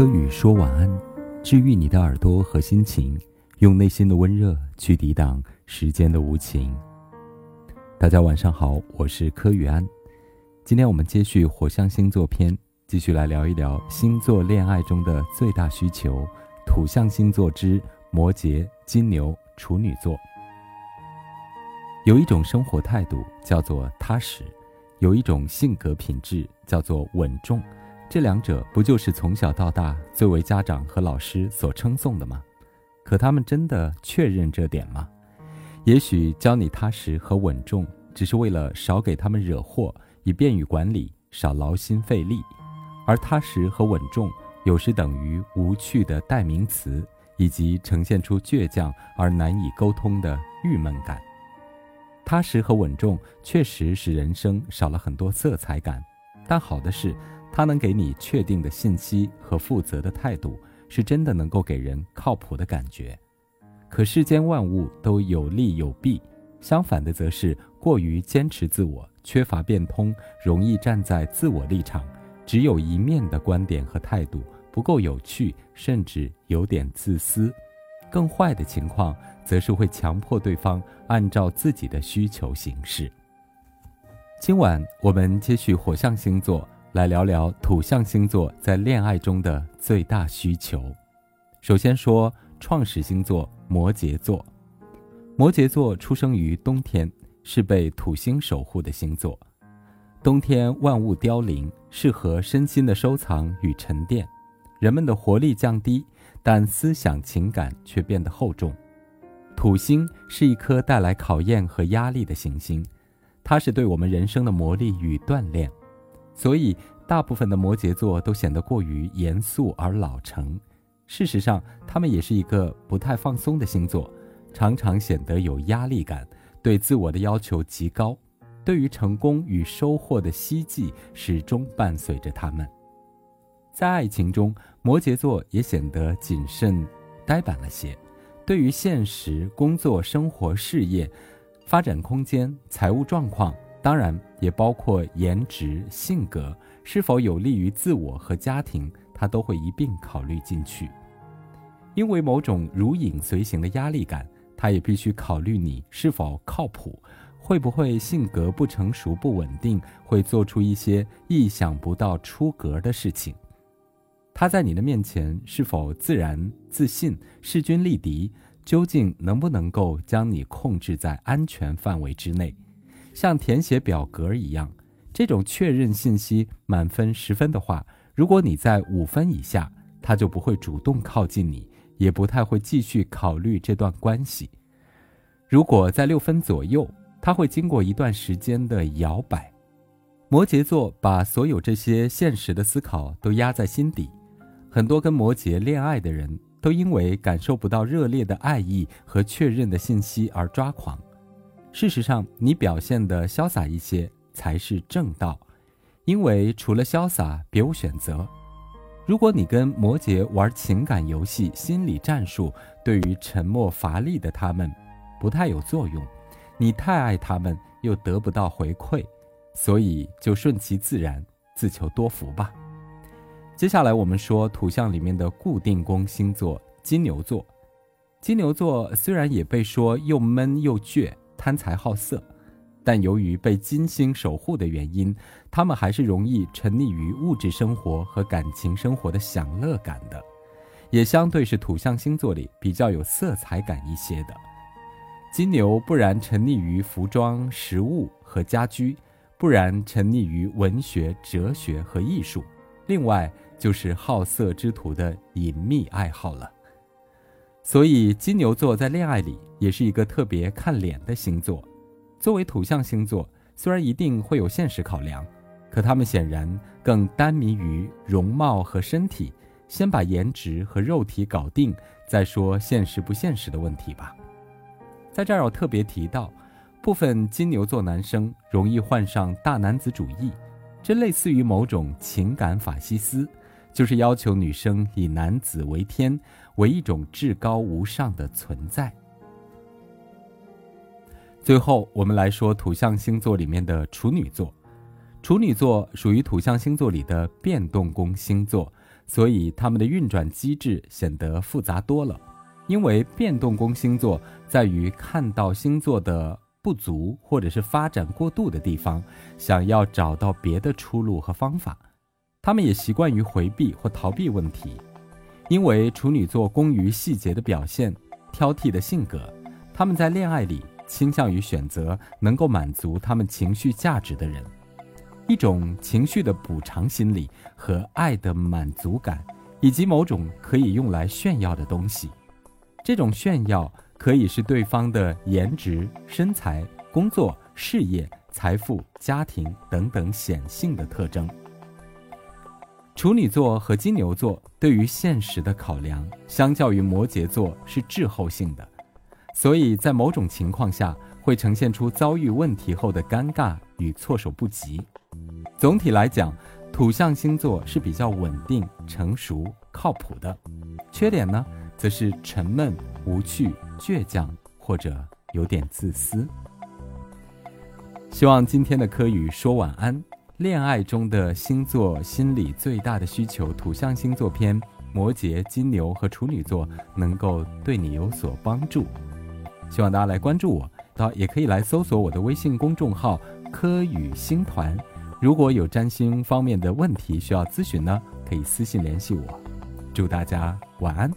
柯宇说晚安，治愈你的耳朵和心情，用内心的温热去抵挡时间的无情。大家晚上好，我是柯宇安。今天我们接续火象星座篇，继续来聊一聊星座恋爱中的最大需求——土象星座之摩羯、金牛、处女座。有一种生活态度叫做踏实，有一种性格品质叫做稳重。这两者不就是从小到大最为家长和老师所称颂的吗？可他们真的确认这点吗？也许教你踏实和稳重，只是为了少给他们惹祸，以便于管理，少劳心费力。而踏实和稳重，有时等于无趣的代名词，以及呈现出倔强而难以沟通的郁闷感。踏实和稳重确实使人生少了很多色彩感，但好的是。他能给你确定的信息和负责的态度，是真的能够给人靠谱的感觉。可世间万物都有利有弊，相反的则是过于坚持自我，缺乏变通，容易站在自我立场，只有一面的观点和态度，不够有趣，甚至有点自私。更坏的情况，则是会强迫对方按照自己的需求行事。今晚我们接续火象星座。来聊聊土象星座在恋爱中的最大需求。首先说创始星座摩羯座。摩羯座出生于冬天，是被土星守护的星座。冬天万物凋零，适合身心的收藏与沉淀。人们的活力降低，但思想情感却变得厚重。土星是一颗带来考验和压力的行星，它是对我们人生的磨砺与锻炼。所以，大部分的摩羯座都显得过于严肃而老成。事实上，他们也是一个不太放松的星座，常常显得有压力感，对自我的要求极高。对于成功与收获的希冀始终伴随着他们。在爱情中，摩羯座也显得谨慎、呆板了些。对于现实、工作、生活、事业、发展空间、财务状况。当然，也包括颜值、性格是否有利于自我和家庭，他都会一并考虑进去。因为某种如影随形的压力感，他也必须考虑你是否靠谱，会不会性格不成熟、不稳定，会做出一些意想不到、出格的事情。他在你的面前是否自然、自信、势均力敌，究竟能不能够将你控制在安全范围之内？像填写表格一样，这种确认信息满分十分的话，如果你在五分以下，他就不会主动靠近你，也不太会继续考虑这段关系。如果在六分左右，他会经过一段时间的摇摆。摩羯座把所有这些现实的思考都压在心底，很多跟摩羯恋爱的人都因为感受不到热烈的爱意和确认的信息而抓狂。事实上，你表现的潇洒一些才是正道，因为除了潇洒，别无选择。如果你跟摩羯玩情感游戏、心理战术，对于沉默乏力的他们不太有作用。你太爱他们，又得不到回馈，所以就顺其自然，自求多福吧。接下来我们说土象里面的固定宫星座金牛座。金牛座虽然也被说又闷又倔。贪财好色，但由于被金星守护的原因，他们还是容易沉溺于物质生活和感情生活的享乐感的，也相对是土象星座里比较有色彩感一些的。金牛不然沉溺于服装、食物和家居，不然沉溺于文学、哲学和艺术，另外就是好色之徒的隐秘爱好了。所以，金牛座在恋爱里也是一个特别看脸的星座。作为土象星座，虽然一定会有现实考量，可他们显然更耽迷于容貌和身体，先把颜值和肉体搞定，再说现实不现实的问题吧。在这儿要特别提到，部分金牛座男生容易患上大男子主义，这类似于某种情感法西斯。就是要求女生以男子为天，为一种至高无上的存在。最后，我们来说土象星座里面的处女座。处女座属于土象星座里的变动宫星座，所以他们的运转机制显得复杂多了。因为变动宫星座在于看到星座的不足或者是发展过度的地方，想要找到别的出路和方法。他们也习惯于回避或逃避问题，因为处女座工于细节的表现、挑剔的性格，他们在恋爱里倾向于选择能够满足他们情绪价值的人。一种情绪的补偿心理和爱的满足感，以及某种可以用来炫耀的东西。这种炫耀可以是对方的颜值、身材、工作、事业、财富、家庭等等显性的特征。处女座和金牛座对于现实的考量，相较于摩羯座是滞后性的，所以在某种情况下会呈现出遭遇问题后的尴尬与措手不及。总体来讲，土象星座是比较稳定、成熟、靠谱的。缺点呢，则是沉闷、无趣、倔强，或者有点自私。希望今天的科语说晚安。恋爱中的星座心理最大的需求，土象星座篇，摩羯、金牛和处女座能够对你有所帮助。希望大家来关注我，到也可以来搜索我的微信公众号“科宇星团”。如果有占星方面的问题需要咨询呢，可以私信联系我。祝大家晚安。